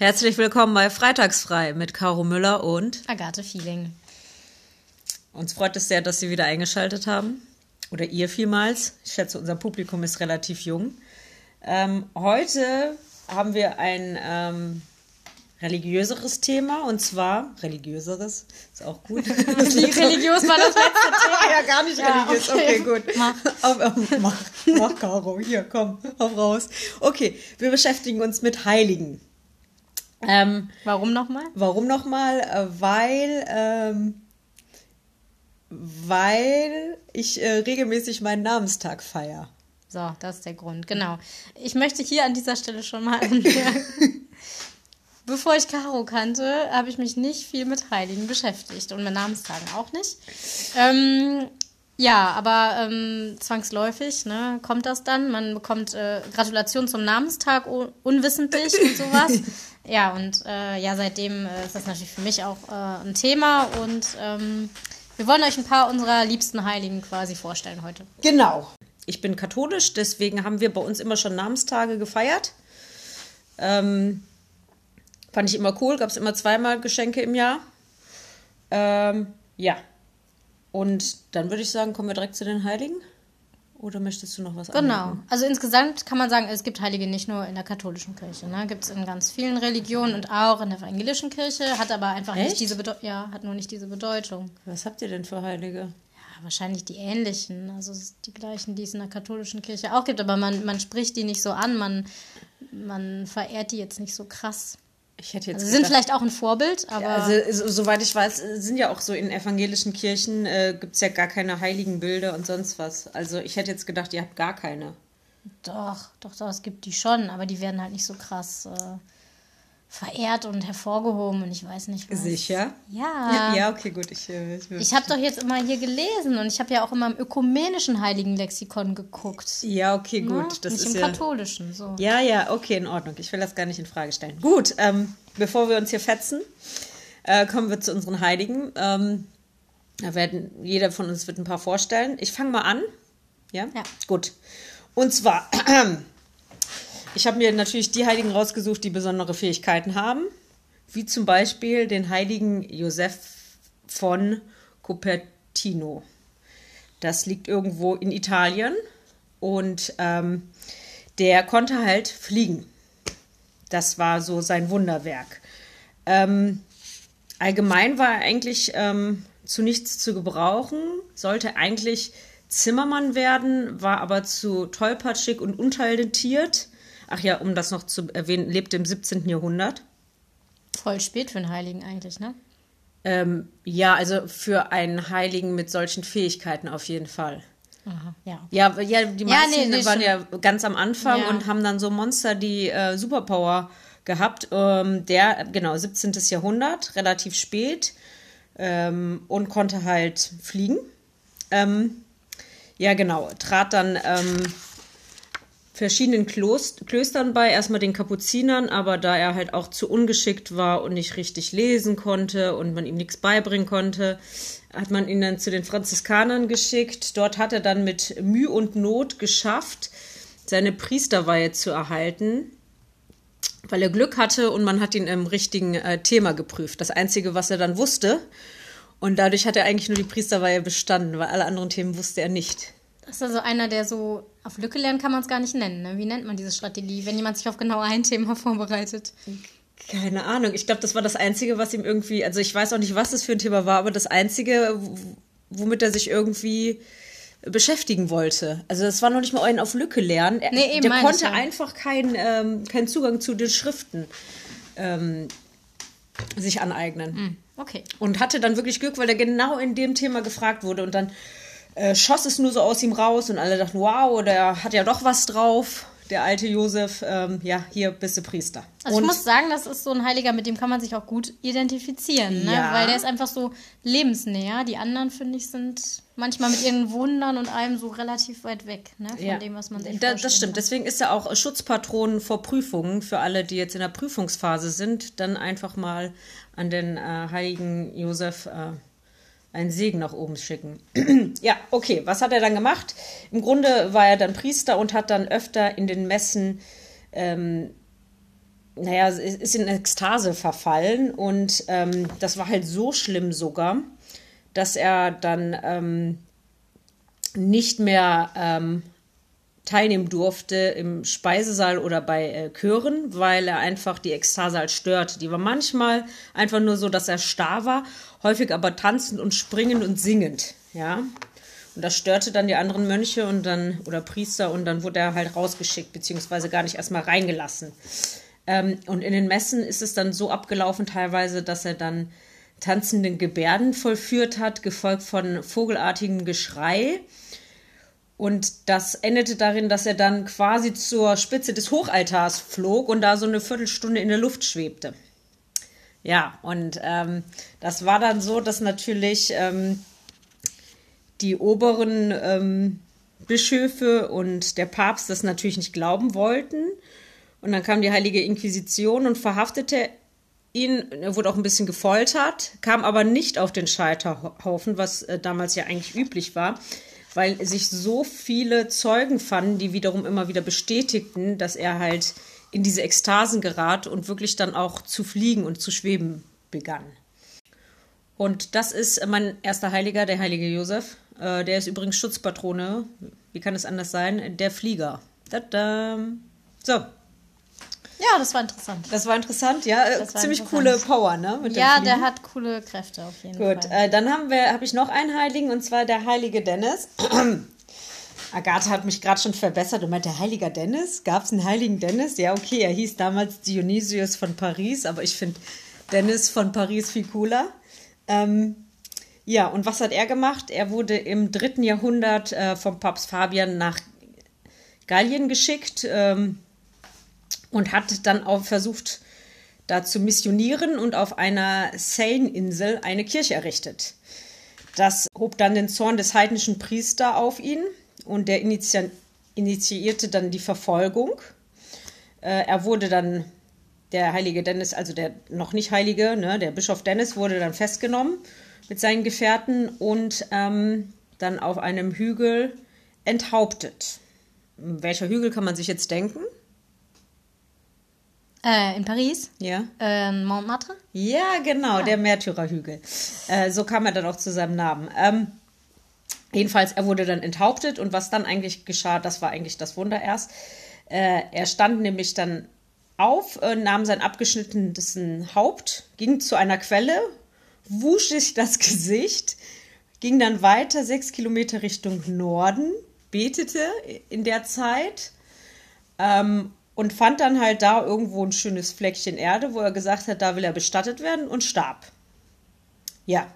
Herzlich willkommen bei Freitagsfrei mit Caro Müller und Agathe Feeling. Uns freut es sehr, dass Sie wieder eingeschaltet haben. Oder ihr vielmals. Ich schätze, unser Publikum ist relativ jung. Ähm, heute haben wir ein ähm, religiöseres Thema und zwar religiöseres ist auch gut. Wie religiös war das letzte Thema? ja, gar nicht Ja, religiös. okay. Okay, gut. Mach. Auf, auf, mach, mach, Caro. Hier, komm, auf raus. Okay, wir beschäftigen uns mit Heiligen. Ähm, Warum nochmal? Warum nochmal? Äh, Weil, ähm, weil ich äh, regelmäßig meinen Namenstag feiere. So, das ist der Grund, genau. Ich möchte hier an dieser Stelle schon mal anmerken. Bevor ich Caro kannte, habe ich mich nicht viel mit Heiligen beschäftigt und mit Namenstagen auch nicht. Ähm, ja, aber ähm, zwangsläufig ne, kommt das dann. Man bekommt äh, Gratulation zum Namenstag un unwissentlich und sowas. Ja, und äh, ja, seitdem äh, ist das natürlich für mich auch äh, ein Thema und ähm, wir wollen euch ein paar unserer liebsten Heiligen quasi vorstellen heute. Genau. Ich bin katholisch, deswegen haben wir bei uns immer schon Namenstage gefeiert. Ähm, fand ich immer cool, gab es immer zweimal Geschenke im Jahr. Ähm, ja. Und dann würde ich sagen, kommen wir direkt zu den Heiligen. Oder möchtest du noch was Genau. anmerken? Also insgesamt kann man sagen, es gibt Heilige nicht nur in der katholischen Kirche. Ne? Gibt es in ganz vielen Religionen und auch in der evangelischen Kirche, hat aber einfach Echt? nicht diese Bedeutung. Ja, hat nur nicht diese Bedeutung. Was habt ihr denn für Heilige? Ja, wahrscheinlich die ähnlichen, also die gleichen, die es in der katholischen Kirche auch gibt, aber man, man spricht die nicht so an, man, man verehrt die jetzt nicht so krass. Ich hätte jetzt Also sie sind vielleicht auch ein Vorbild, aber Also, so, soweit ich weiß, sind ja auch so in evangelischen Kirchen, äh, gibt es ja gar keine heiligen Bilder und sonst was. Also ich hätte jetzt gedacht, ihr habt gar keine. doch, doch, doch, es gibt die schon, aber die werden halt nicht so krass äh, verehrt und hervorgehoben und ich weiß nicht was. Sicher? Ja. Ja, okay, gut. Ich, äh, ich, Ich habe doch jetzt immer hier gelesen und ich habe ja auch immer im ökumenischen Heiligenlexikon geguckt. ja, okay, gut. Ne? Das Nicht ist im ja, katholischen. So. ja, ja, okay, in Ordnung. Ich will das gar nicht in Frage stellen. Gut, ähm, bevor wir uns hier fetzen, äh, kommen wir zu unseren Heiligen. Ähm, da werden, jeder von uns wird ein paar vorstellen. Ich fange mal an. Ja? Ja. Gut. Und zwar, ich habe mir natürlich die Heiligen rausgesucht, die besondere Fähigkeiten haben, wie zum Beispiel den heiligen Josef von Cupertino. Das liegt irgendwo in Italien und ähm, der konnte halt fliegen. Das war so sein Wunderwerk. Ähm, allgemein war er eigentlich ähm, zu nichts zu gebrauchen, sollte eigentlich Zimmermann werden, war aber zu tollpatschig und untalentiert. Ach ja, um das noch zu erwähnen, lebte im 17. Jahrhundert. Voll spät für einen Heiligen eigentlich, ne? Ähm, ja, also für einen Heiligen mit solchen Fähigkeiten auf jeden Fall. Aha, ja. Ja, ja die Ja, meisten nee, nee, waren stimmt. ja ganz am Anfang Ja. und haben dann so Monster, die äh, Superpower gehabt. Ähm, der, genau, 17. Jahrhundert, relativ spät ähm, und konnte halt fliegen. Ähm, ja, genau, trat dann ähm, verschiedenen Klost Klöstern bei, erstmal den Kapuzinern, aber da er halt auch zu ungeschickt war und nicht richtig lesen konnte und man ihm nichts beibringen konnte, hat man ihn dann zu den Franziskanern geschickt. Dort hat er dann mit Mühe und Not geschafft, seine Priesterweihe zu erhalten, weil er Glück hatte und man hat ihn im richtigen äh, Thema geprüft. Das Einzige, was er dann wusste. Und dadurch hat er eigentlich nur die Priesterweihe bestanden, weil alle anderen Themen wusste er nicht. Das ist also einer, der so auf Lücke lernen kann man es gar nicht nennen. Ne? Wie nennt man diese Strategie, wenn jemand sich auf genau ein Thema vorbereitet? Keine Ahnung. Ich glaube, das war das Einzige, was ihm irgendwie, also ich weiß auch nicht, was das für ein Thema war, aber das Einzige, womit er sich irgendwie beschäftigen wollte. Also das war noch nicht mal ein auf Lücke lernen. Er, Nee, eben der konnte ja. einfach keinen ähm, keinen Zugang zu den Schriften ähm, sich aneignen. Hm, okay. Und hatte dann wirklich Glück, weil er genau in dem Thema gefragt wurde und dann äh, schoss es nur so aus ihm raus und alle dachten, wow, der hat ja doch was drauf, der alte Josef, ähm, ja, hier bist du Priester. Also und ich muss sagen, das ist so ein Heiliger, mit dem kann man sich auch gut identifizieren, ne? Ja. weil der ist einfach so lebensnäher. Die anderen, finde ich, sind manchmal mit ihren Wundern und allem so relativ weit weg ne? von dem, was man sich da, Das stimmt. kann. Deswegen ist er auch Schutzpatron vor Prüfungen für alle, die jetzt in der Prüfungsphase sind. Dann einfach mal an den äh, heiligen Josef äh, einen Segen nach oben schicken. ja, okay. Was hat er dann gemacht? Im Grunde war er dann Priester und hat dann öfter in den Messen ähm, naja, ist in Ekstase verfallen und ähm, das war halt so schlimm sogar, dass er dann ähm, nicht mehr ähm, teilnehmen durfte im Speisesaal oder bei äh, Chören, weil er einfach die Ekstase halt störte. Die war manchmal einfach nur so, dass er starr war, häufig aber tanzend und springend und singend, ja. Und das störte dann die anderen Mönche und dann oder Priester und dann wurde er halt rausgeschickt, beziehungsweise gar nicht erstmal reingelassen. Ähm, und in den Messen ist es dann so abgelaufen teilweise, dass er dann tanzenden Gebärden vollführt hat, gefolgt von vogelartigem Geschrei. Und das endete darin, dass er dann quasi zur Spitze des Hochaltars flog und da so eine Viertelstunde in der Luft schwebte. Ja, und ähm, das war dann so, dass natürlich ähm, die oberen ähm, Bischöfe und der Papst das natürlich nicht glauben wollten. Und dann kam die Heilige Inquisition und verhaftete ihn. Er wurde auch ein bisschen gefoltert, kam aber nicht auf den Scheiterhaufen, was äh, damals ja eigentlich üblich war, weil sich so viele Zeugen fanden, die wiederum immer wieder bestätigten, dass er halt in diese Ekstasen gerat und wirklich dann auch zu fliegen und zu schweben begann. Und das ist mein erster Heiliger, der heilige Josef. Äh, der ist übrigens Schutzpatrone. Wie kann es anders sein? Der Flieger. Da So. Ja, das war interessant. Das war interessant, ja. War Ziemlich interessant. coole Power, ne? ja, der hat coole Kräfte auf jeden Gut, Fall. Gut, äh, dann haben wir, habe ich noch einen Heiligen und zwar der heilige Dennis. Agathe hat mich gerade schon verbessert und meinte, heiliger Dennis? Gab es einen heiligen Dennis? Ja, okay, er hieß damals Dionysius von Paris, aber ich finde Dennis von Paris viel cooler. Ähm, ja, und was hat er gemacht? Er wurde im dritten Jahrhundert äh, vom Papst Fabian nach Gallien geschickt ähm, und hat dann auch versucht, da zu missionieren und auf einer Seine-Insel eine Kirche errichtet. Das hob dann den Zorn des heidnischen Priester auf ihn und der initiierte dann die Verfolgung. Äh, er wurde dann, der heilige Dennis, also der noch nicht heilige, ne, der Bischof Dennis wurde dann festgenommen mit seinen Gefährten und ähm, dann auf einem Hügel enthauptet. Welcher Hügel kann man sich jetzt denken? Äh, in Paris? Ja. Äh, Montmartre? Ja, genau, ah. der Märtyrerhügel. Äh, so kam er dann auch zu seinem Namen. Ähm, jedenfalls, er wurde dann enthauptet und was dann eigentlich geschah, das war eigentlich das Wunder erst. Äh, er stand nämlich dann auf, äh, nahm sein abgeschnittenes Haupt, ging zu einer Quelle, wusch sich das Gesicht, ging dann weiter sechs Kilometer Richtung Norden, betete in der Zeit ähm, und fand dann halt da irgendwo ein schönes Fleckchen Erde, wo er gesagt hat, da will er bestattet werden und starb. Ja,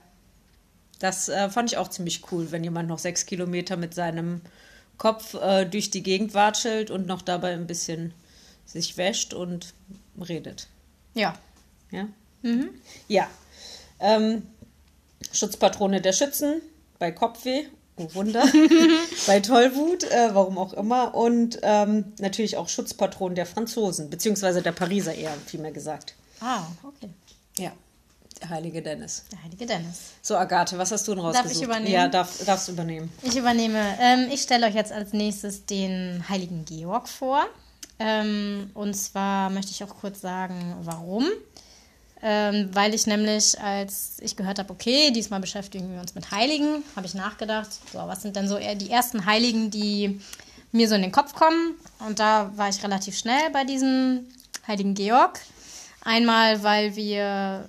das äh, fand ich auch ziemlich cool, wenn jemand noch sechs Kilometer mit seinem Kopf äh, durch die Gegend watschelt und noch dabei ein bisschen sich wäscht und redet. Ja. Ja? Mhm. Ja, ähm, Schutzpatrone der Schützen bei Kopfweh, oh Wunder, bei Tollwut, äh, warum auch immer. Und ähm, natürlich auch Schutzpatron der Franzosen, beziehungsweise der Pariser eher, vielmehr gesagt. Ah, okay. Ja. Der heilige Dennis. Der heilige Dennis. So, Agathe, was hast du denn rausgesucht? Darf ich übernehmen? Ja, darf, darfst du übernehmen. Ich übernehme. Ähm, ich stelle euch jetzt als nächstes den heiligen Georg vor. Ähm, und zwar möchte ich auch kurz sagen, warum. Ähm, weil ich nämlich, als ich gehört habe, okay, diesmal beschäftigen wir uns mit Heiligen, habe ich nachgedacht, so, was sind denn so eher die ersten Heiligen, die mir so in den Kopf kommen? Und da war ich relativ schnell bei diesem Heiligen Georg. Einmal, weil wir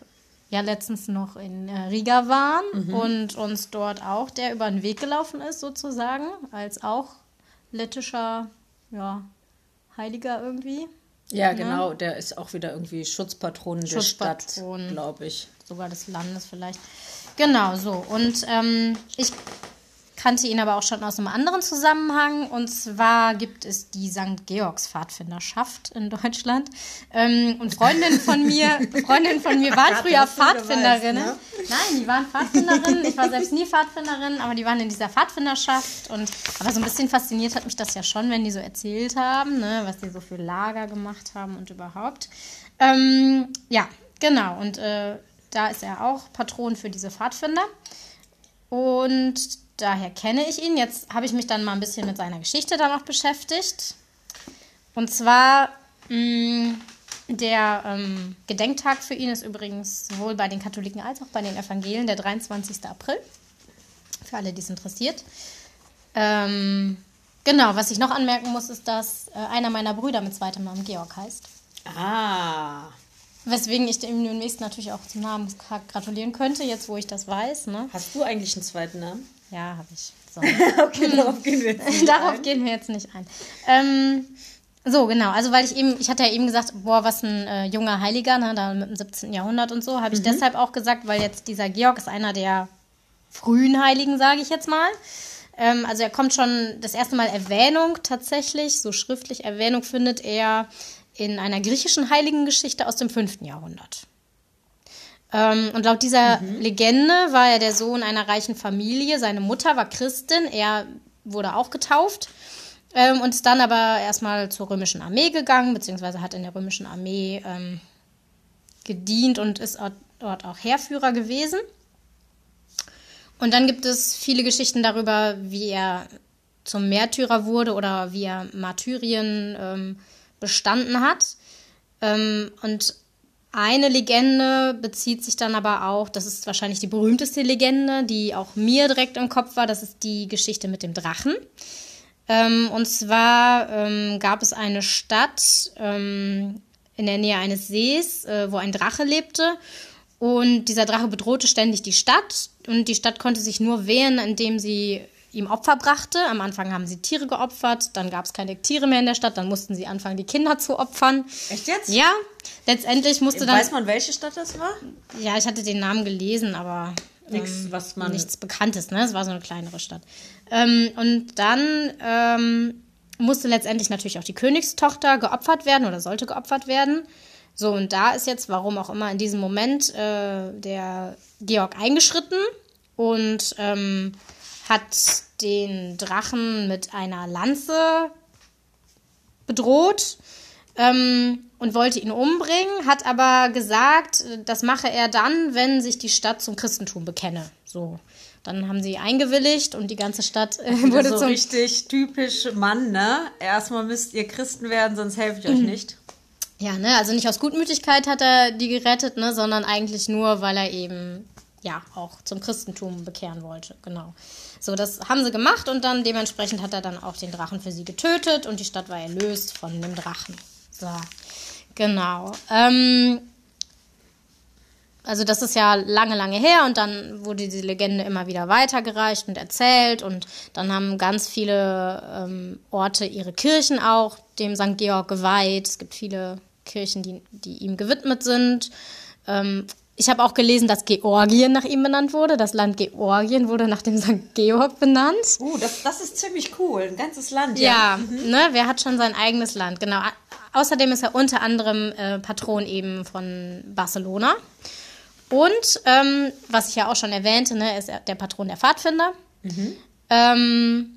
ja letztens noch in äh, Riga waren mhm. und uns dort auch der über den Weg gelaufen ist, sozusagen, als auch lettischer ja, Heiliger irgendwie. Ja, ne? genau, der ist auch wieder irgendwie Schutzpatron, der Stadt, glaube ich. Sogar des Landes vielleicht. Genau, so. Und ähm, ich kannte ihn aber auch schon aus einem anderen Zusammenhang. Und zwar gibt es die St. Georgs Pfadfinderschaft in Deutschland. Ähm, und Freundinnen von mir, Freundinnen von mir waren früher Pfadfinderinnen. Ne? Nein, die waren Pfadfinderinnen. Ich war selbst nie Pfadfinderin, aber die waren in dieser Pfadfinderschaft. Und aber so ein bisschen fasziniert hat mich das ja schon, wenn die so erzählt haben, ne, was die so für Lager gemacht haben und überhaupt. Ähm, ja, genau. Und äh, da ist er auch Patron für diese Pfadfinder. Und daher kenne ich ihn. Jetzt habe ich mich dann mal ein bisschen mit seiner Geschichte dann auch beschäftigt. Und zwar mh, mm, Der ähm, Gedenktag für ihn ist übrigens sowohl bei den Katholiken als auch bei den Evangelien der 23. April. Für alle, die es interessiert. Ähm, genau, was ich noch anmerken muss, ist, dass äh, einer meiner Brüder mit zweitem Namen Georg heißt. Ah. Weswegen ich dem demnächst natürlich auch zum Namenstag gratulieren könnte, jetzt wo ich das weiß. Ne? Hast du eigentlich einen zweiten Namen? Ja, habe ich. So. okay, darauf gehen wir jetzt nicht Darauf ein. gehen wir jetzt nicht ein. Ähm, so, genau. Also, weil ich eben, ich hatte ja eben gesagt, boah, was ein äh, junger Heiliger, ne, da mit dem 17. Jahrhundert und so, habe ich deshalb auch gesagt, weil jetzt dieser Georg ist einer der frühen Heiligen, sage ich jetzt mal. Ähm, also, er kommt schon das erste Mal Erwähnung tatsächlich, so schriftlich Erwähnung findet er in einer griechischen Heiligengeschichte aus dem 5. Jahrhundert. Ähm, und laut dieser Legende war er der Sohn einer reichen Familie. Seine Mutter war Christin, er wurde auch getauft ähm, und ist dann aber erstmal zur römischen Armee gegangen, beziehungsweise hat in der römischen Armee ähm, gedient und ist dort- dort auch Heerführer gewesen. Und dann gibt es viele Geschichten darüber, wie er zum Märtyrer wurde oder wie er Martyrien ähm, bestanden hat. Ähm, und eine Legende bezieht sich dann aber auch, das ist wahrscheinlich die berühmteste Legende, die auch mir direkt im Kopf war, das ist die Geschichte mit dem Drachen. Ähm, und zwar ähm, gab es eine Stadt ähm, in der Nähe eines Sees, äh, wo ein Drache lebte. Und dieser Drache bedrohte ständig die Stadt. Und die Stadt konnte sich nur wehren, indem sie ihm Opfer brachte. Am Anfang haben sie Tiere geopfert, dann gab es keine Tiere mehr in der Stadt, dann mussten sie anfangen, die Kinder zu opfern. Echt jetzt? Ja, letztendlich musste dann. Weiß man, welche Stadt das war? Ja, ich hatte den Namen gelesen, aber Nix, was man. nichts Bekanntes, ne? Es war so eine kleinere Stadt. Ähm, und dann ähm, musste letztendlich natürlich auch die Königstochter geopfert werden oder sollte geopfert werden. So, und da ist jetzt, warum auch immer, in diesem Moment äh, der Georg eingeschritten und ähm, hat den Drachen mit einer Lanze bedroht ähm, und wollte ihn umbringen, hat aber gesagt, äh, das mache er dann, wenn sich die Stadt zum Christentum bekenne. So. Dann haben sie eingewilligt und die ganze Stadt äh, Wurde wurde so zum richtig typisch Mann, ne? Erstmal müsst ihr Christen werden, sonst helfe ich euch Mhm. nicht. Ja, ne, also nicht aus Gutmütigkeit hat er die gerettet, ne, sondern eigentlich nur, weil er eben ja auch zum Christentum bekehren wollte. Genau. So, das haben sie gemacht und dann dementsprechend hat er dann auch den Drachen für sie getötet und die Stadt war erlöst von dem Drachen. So, genau. Ähm, also das ist ja lange, lange her und dann wurde die Legende immer wieder weitergereicht und erzählt und dann haben ganz viele ähm, Orte ihre Kirchen auch dem St. Georg geweiht. Es gibt viele Kirchen, die, die ihm gewidmet sind. Ähm, ich habe auch gelesen, dass Georgien nach ihm benannt wurde. Das Land Georgien wurde nach dem St. Georg benannt. Uh, das, das ist ziemlich cool. Ein ganzes Land. Ja, ne, wer hat schon sein eigenes Land? Genau. Außerdem ist er unter anderem äh, Patron eben von Barcelona. Und ähm, was ich ja auch schon erwähnte, ne, er ist der Patron der Pfadfinder. Ähm,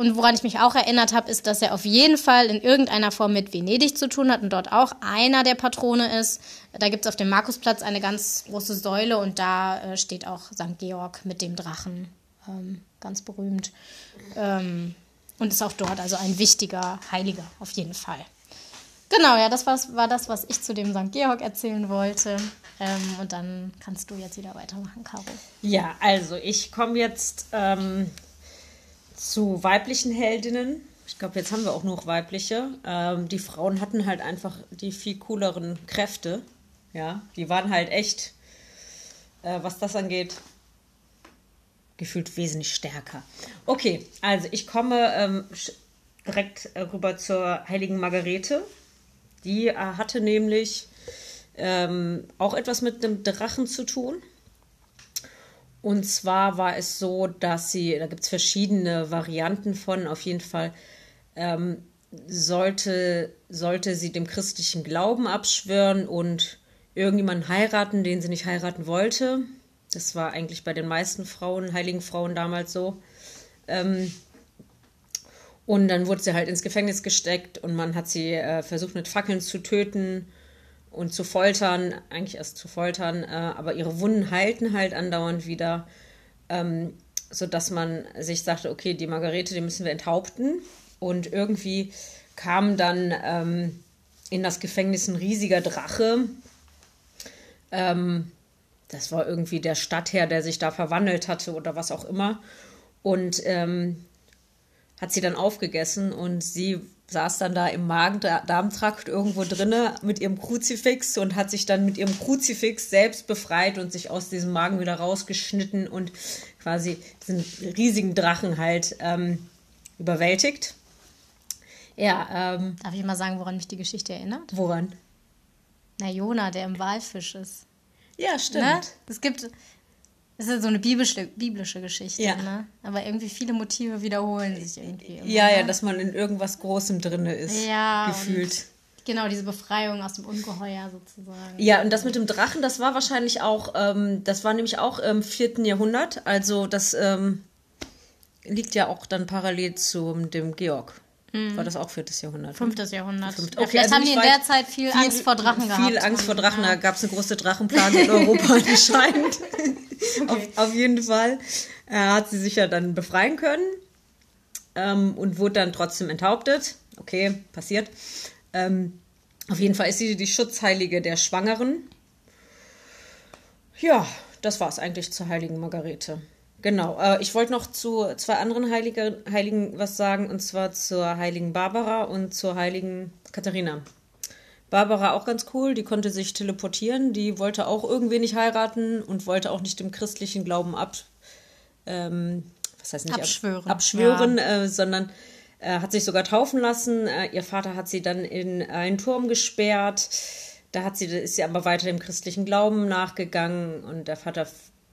und woran ich mich auch erinnert habe, ist, dass er auf jeden Fall in irgendeiner Form mit Venedig zu tun hat und dort auch einer der Patrone ist. Da gibt es auf dem Markusplatz eine ganz große Säule und da äh, steht auch St. Georg mit dem Drachen. Ähm, ganz berühmt. Ähm, und ist auch dort also ein wichtiger Heiliger, auf jeden Fall. Genau, ja, das war das, was ich zu dem St. Georg erzählen wollte. Ähm, und dann kannst du jetzt wieder weitermachen, Caro. Ja, also ich komme jetzt ähm, zu weiblichen Heldinnen. Ich glaube, jetzt haben wir auch noch weibliche. Ähm, die Frauen hatten halt einfach die viel cooleren Kräfte. Ja, die waren halt echt, äh, was das angeht, gefühlt wesentlich stärker. Okay, also ich komme ähm, direkt äh, rüber zur heiligen Margarete. Die äh, hatte nämlich ähm, auch etwas mit einem Drachen zu tun. Und zwar war es so, dass sie, da gibt es verschiedene Varianten von, auf jeden Fall ähm, sollte, sollte sie dem christlichen Glauben abschwören und irgendjemanden heiraten, den sie nicht heiraten wollte. Das war eigentlich bei den meisten Frauen, heiligen Frauen damals so. Ähm, und dann wurde sie halt ins Gefängnis gesteckt und man hat sie äh, versucht mit Fackeln zu töten und zu foltern, eigentlich erst zu foltern, äh, aber ihre Wunden heilten halt andauernd wieder, ähm, sodass man sich sagte, okay, die Margarete, die müssen wir enthaupten. Und irgendwie kam dann ähm, in das Gefängnis ein riesiger Drache. Ähm, das war irgendwie der Stadtherr, der sich da verwandelt hatte oder was auch immer. Und ähm, hat sie dann aufgegessen und sie saß dann da im Magen-Darm-Trakt irgendwo drinne mit ihrem Kruzifix und hat sich dann mit ihrem Kruzifix selbst befreit und sich aus diesem Magen wieder rausgeschnitten und quasi diesen riesigen Drachen halt ähm, überwältigt. Ja, ähm, Darf ich mal sagen, woran mich die Geschichte erinnert? Woran? Na, Jona, der im Walfisch ist. Ja, stimmt. Ne? Es gibt, es ist so eine biblische, biblische Geschichte, Ja. ne? Aber irgendwie viele Motive wiederholen sich irgendwie. Immer, Ja, ja, ne? dass man in irgendwas Großem drinne ist. Ja, Gefühlt. Genau, diese Befreiung aus dem Ungeheuer sozusagen. Ja, und das mit dem Drachen, das war wahrscheinlich auch, ähm, das war nämlich auch im vierten Jahrhundert. Also das ähm, liegt ja auch dann parallel zu dem Georg. War das auch viertes Jahrhundert? ne? Fünftes Jahrhundert. Fünft- Ja, okay, vielleicht also haben die in der Zeit viel, Angst vor Drachen gehabt. Viel Angst vor Drachen, Ja. da gab es eine große Drachenplage in Europa anscheinend. auf, auf jeden Fall äh, hat sie sich ja dann befreien können ähm, und wurde dann trotzdem enthauptet. Okay, passiert. Ähm, auf jeden Fall ist sie die Schutzheilige der Schwangeren. Ja, das war es eigentlich zur heiligen Margarete. Genau, äh, ich wollte noch zu zwei anderen Heilige, Heiligen was sagen, und zwar zur heiligen Barbara und zur heiligen Katharina. Barbara auch ganz cool, die konnte sich teleportieren, die wollte auch irgendwie nicht heiraten und wollte auch nicht dem christlichen Glauben ab, ähm, was heißt nicht ab- Abschwören. abschwören äh, sondern äh, hat sich sogar taufen lassen. Äh, ihr Vater hat sie dann in einen Turm gesperrt. Da hat sie, ist sie aber weiter dem christlichen Glauben nachgegangen und der Vater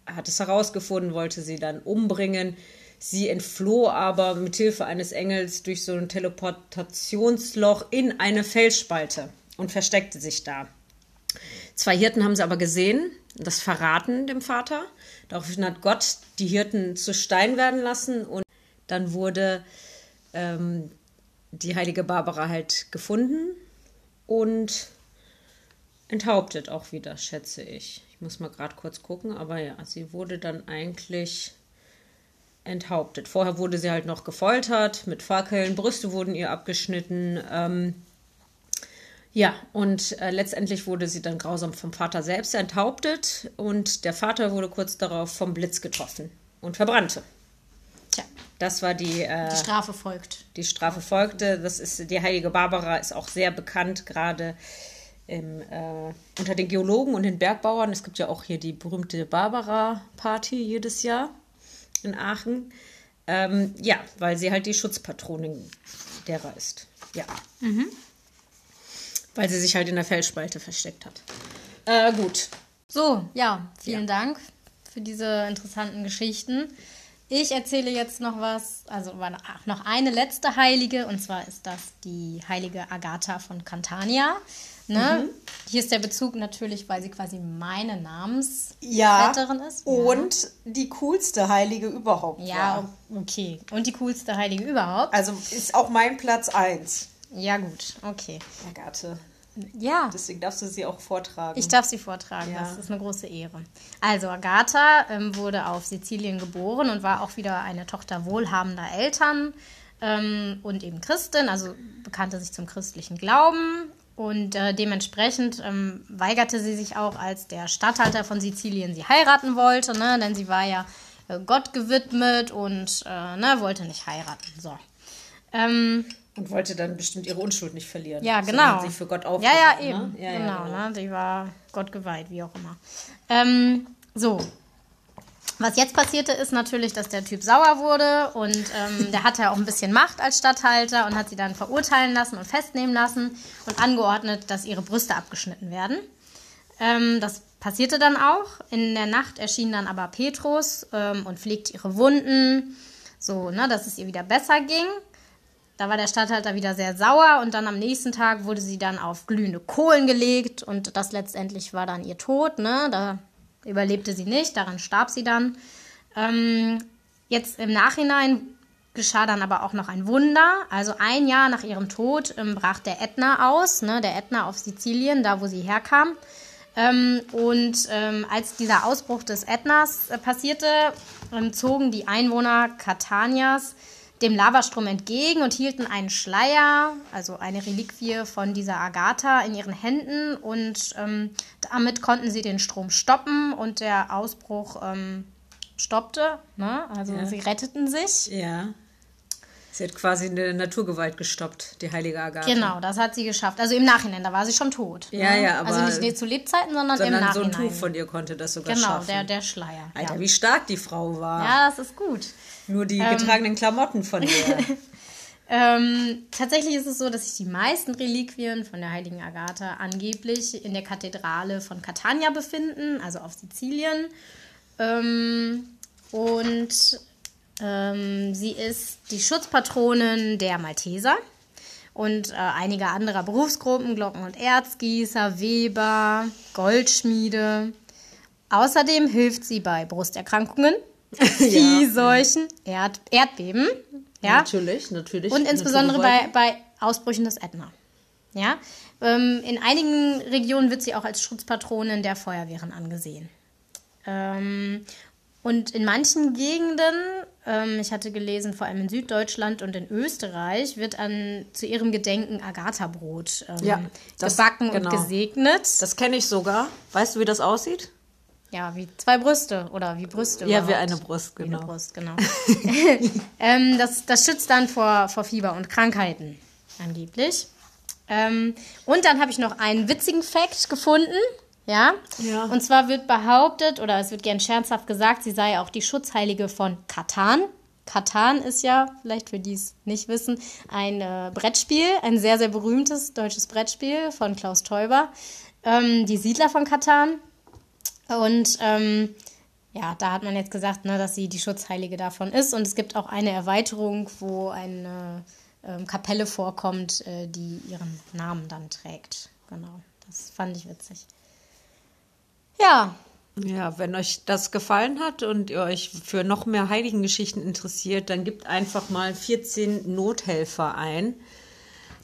hat es herausgefunden, wollte sie dann umbringen. Sie entfloh aber mit Hilfe eines Engels durch so ein Teleportationsloch in eine Felsspalte und versteckte sich da. Zwei Hirten haben sie aber gesehen, das verraten dem Vater. Daraufhin hat Gott die Hirten zu Stein werden lassen und dann wurde ähm, die heilige Barbara halt gefunden und enthauptet auch wieder, schätze ich. Ich muss mal gerade kurz gucken, aber ja, sie wurde dann eigentlich enthauptet. Vorher wurde sie halt noch gefoltert mit Fackeln, Brüste wurden ihr abgeschnitten. Ähm, ja, und äh, letztendlich wurde sie dann grausam vom Vater selbst enthauptet und der Vater wurde kurz darauf vom Blitz getroffen und verbrannte. Tja, Das war die, äh, die Strafe folgt. die Strafe folgte. Das ist die heilige Barbara ist auch sehr bekannt, gerade im, äh, unter den Geologen und den Bergbauern. Es gibt ja auch hier die berühmte Barbara-Party jedes Jahr in Aachen. Ähm, ja, weil sie halt die Schutzpatronin derer ist. Ja. Weil sie sich halt in der Felsspalte versteckt hat. Äh, gut. So, ja, vielen Dank für diese interessanten Geschichten. Ich erzähle jetzt noch was, also noch eine letzte Heilige, und zwar ist das die heilige Agatha von Cantania. Ne? Mhm. Hier ist der Bezug natürlich, weil sie quasi meine Ja. Namensvetterin ist. Und die coolste Heilige überhaupt. Ja, okay. Und die coolste Heilige überhaupt. Also ist auch mein Platz 1. Ja, gut, okay. Agathe. Ja, Deswegen darfst du sie auch vortragen. Ich darf sie vortragen, Ja. das ist eine große Ehre. Also Agatha ähm, wurde auf Sizilien geboren und war auch wieder eine Tochter wohlhabender Eltern ähm, und eben Christin, also bekannte sich zum christlichen Glauben und äh, dementsprechend ähm, weigerte sie sich auch, als der Statthalter von Sizilien sie heiraten wollte, ne? denn sie war ja äh, Gott gewidmet und äh, ne, wollte nicht heiraten. So. Ähm, Und wollte dann bestimmt ihre Unschuld nicht verlieren. ja, genau. sich für Gott Ja, aufgegeben. ja, eben. Ne? Ja, ja, genau, ne? Die war Gott geweiht, wie auch immer. Ähm, so. Was jetzt passierte, ist natürlich, dass der Typ sauer wurde und ähm, der hatte ja auch ein bisschen Macht als Statthalter und hat sie dann verurteilen lassen und festnehmen lassen und angeordnet, dass ihre Brüste abgeschnitten werden. Ähm, das passierte dann auch. In der Nacht erschien dann aber Petrus ähm, und pflegte ihre Wunden, so, ne, dass es ihr wieder besser ging. Da war der Statthalter wieder sehr sauer und dann am nächsten Tag wurde sie dann auf glühende Kohlen gelegt und das letztendlich war dann ihr Tod. Ne? Da überlebte sie nicht, daran starb sie dann. Ähm, jetzt im Nachhinein geschah dann aber auch noch ein Wunder. Also ein Jahr nach ihrem Tod ähm, brach der Ätna aus, ne? der Ätna auf Sizilien, da wo sie herkam. Ähm, und ähm, als dieser Ausbruch des Ätnas äh, passierte, ähm, zogen die Einwohner Catanias dem Lavastrom entgegen und hielten einen Schleier, also eine Reliquie von dieser Agatha, in ihren Händen und ähm, damit konnten sie den Strom stoppen und der Ausbruch ähm, stoppte. Ne? Also Ja. sie retteten sich. Ja. Sie hat quasi eine Naturgewalt gestoppt, die heilige Agathe. Genau, das hat sie geschafft. Also im Nachhinein, da war sie schon tot. Ja, ne? ja, aber- Also nicht, zu Lebzeiten, sondern, im Sondern so ein Nachhinein. Tuch von ihr konnte das sogar genau, schaffen. der, der Schleier. Alter, ja. wie stark die Frau war. ja, das ist gut. Nur die Ähm. getragenen Klamotten von ihr. Ähm, tatsächlich ist es so, dass sich die meisten Reliquien von der heiligen Agatha angeblich in der Kathedrale von Catania befinden, also auf Sizilien. Ähm, und ähm, sie ist die Schutzpatronin der Malteser und äh, einiger anderer Berufsgruppen, Glocken- und Erzgießer, Weber, Goldschmiede. Außerdem hilft sie bei Brusterkrankungen, Viehseuchen, Erd Erdbeben. Ja, Natürlich, natürlich. und insbesondere bei, bei Ausbrüchen des Ätna. Ja? Ähm, in einigen Regionen wird sie auch als Schutzpatronin der Feuerwehren angesehen. Ähm, und in manchen Gegenden, ich hatte gelesen, vor allem in Süddeutschland und in Österreich, wird an, zu ihrem Gedenken Agatha-Brot ähm, Ja, das- gebacken genau. und gesegnet. Das kenne ich sogar. Weißt du, wie das aussieht? Ja, wie zwei Brüste oder wie Brüste. Ja, wie überhaupt. eine Brust, Wie genau. eine Brust, genau. ähm, das, das schützt dann vor, vor Fieber und Krankheiten, angeblich. Ähm, und dann habe ich noch einen witzigen Fact gefunden. Ja? Ja. Und zwar wird behauptet, oder es wird gern scherzhaft gesagt, sie sei auch die Schutzheilige von Katan. Katan ist ja, vielleicht für die es nicht wissen, ein äh, Brettspiel, ein sehr, sehr berühmtes deutsches Brettspiel von Klaus Teuber. Ähm, die Siedler von Katan. Und ähm, ja, da hat man jetzt gesagt, ne, dass sie die Schutzheilige davon ist. Und es gibt auch eine Erweiterung, wo eine ähm, Kapelle vorkommt, äh, die ihren Namen dann trägt. Genau, das fand ich witzig. Ja, Ja, wenn euch das gefallen hat und ihr euch für noch mehr Heiligengeschichten interessiert, dann gebt einfach mal 14 Nothelfer ein.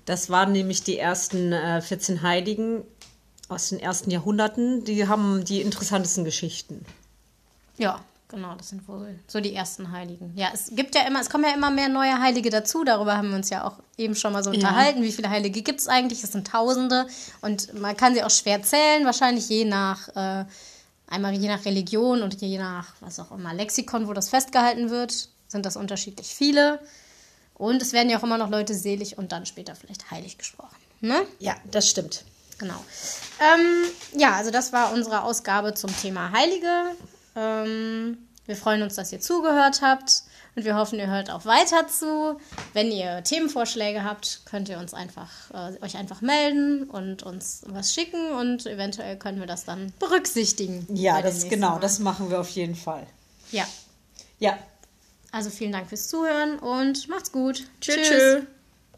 Das waren nämlich die ersten äh, 14 Heiligen aus den ersten Jahrhunderten. Die haben die interessantesten Geschichten. ja, genau, das sind wohl so die ersten Heiligen. Ja, es gibt ja immer, es kommen ja immer mehr neue Heilige dazu. Darüber haben wir uns ja auch eben schon mal so Ja. unterhalten. Wie viele Heilige gibt es eigentlich? Es sind Tausende. Und man kann sie auch schwer zählen, wahrscheinlich je nach, äh, einmal je nach Religion und je nach, was auch immer, Lexikon, wo das festgehalten wird, sind das unterschiedlich viele. Und es werden ja auch immer noch Leute selig und dann später vielleicht heilig gesprochen. Ne? Ja, das stimmt. Genau. Ähm, ja, also das war unsere Ausgabe zum Thema Heilige. Ähm, wir freuen uns, dass ihr zugehört habt und wir hoffen, ihr hört auch weiter zu. Wenn ihr Themenvorschläge habt, könnt ihr uns einfach, äh, euch einfach melden und uns was schicken und eventuell können wir das dann berücksichtigen. Ja, das genau, Mal. das machen wir auf jeden Fall. Ja, Ja. also vielen Dank fürs Zuhören und macht's gut. Tschüss. tschüss.